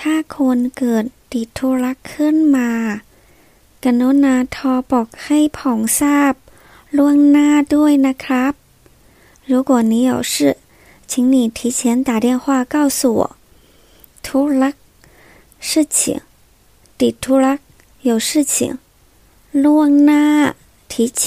ถ้าคนเกิดติดธุระขึ้นมา กนุณาทอบอกให้ผ่องทราบ ล่วงหน้าด้วยนะครับ如果你有事请你提前打电话告诉我ธุระ事情ติดธุระ有事情ล่วงหน้า提前